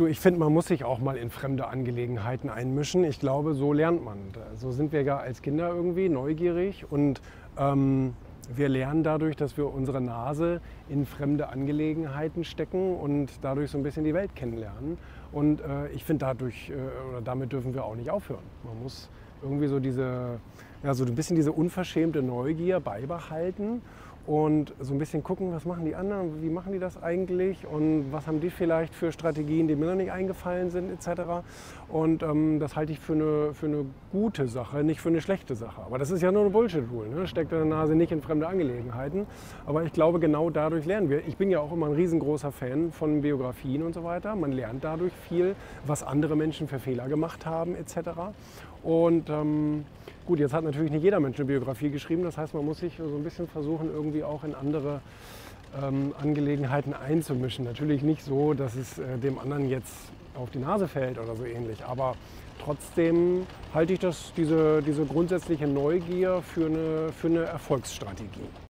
Du, ich finde, man muss sich auch mal in fremde Angelegenheiten einmischen. Ich glaube, so lernt man. So sind wir ja als Kinder irgendwie neugierig und ähm, wir lernen dadurch, dass wir unsere Nase in fremde Angelegenheiten stecken und dadurch so ein bisschen die Welt kennenlernen. Und äh, ich finde, dadurch äh, oder damit dürfen wir auch nicht aufhören. Man muss irgendwie so diese, ja, so ein bisschen diese unverschämte Neugier beibehalten und so ein bisschen gucken, was machen die anderen, wie machen die das eigentlich und was haben die vielleicht für Strategien, die mir noch nicht eingefallen sind etc. Und ähm, das halte ich für eine, für eine gute Sache, nicht für eine schlechte Sache. Aber das ist ja nur eine Bullshit-Rule. Ne? Steckt deine Nase nicht in fremde Angelegenheiten. Aber ich glaube, genau dadurch lernen wir. Ich bin ja auch immer ein riesengroßer Fan von Biografien und so weiter. Man lernt dadurch viel, was andere Menschen für Fehler gemacht haben etc. Und ähm, gut, jetzt hat natürlich nicht jeder Mensch eine Biografie geschrieben. Das heißt, man muss sich so ein bisschen versuchen, irgendwie auch in andere ähm, Angelegenheiten einzumischen. Natürlich nicht so, dass es äh, dem anderen jetzt auf die Nase fällt oder so ähnlich. Aber trotzdem halte ich das, diese, diese grundsätzliche Neugier für eine, für eine Erfolgsstrategie.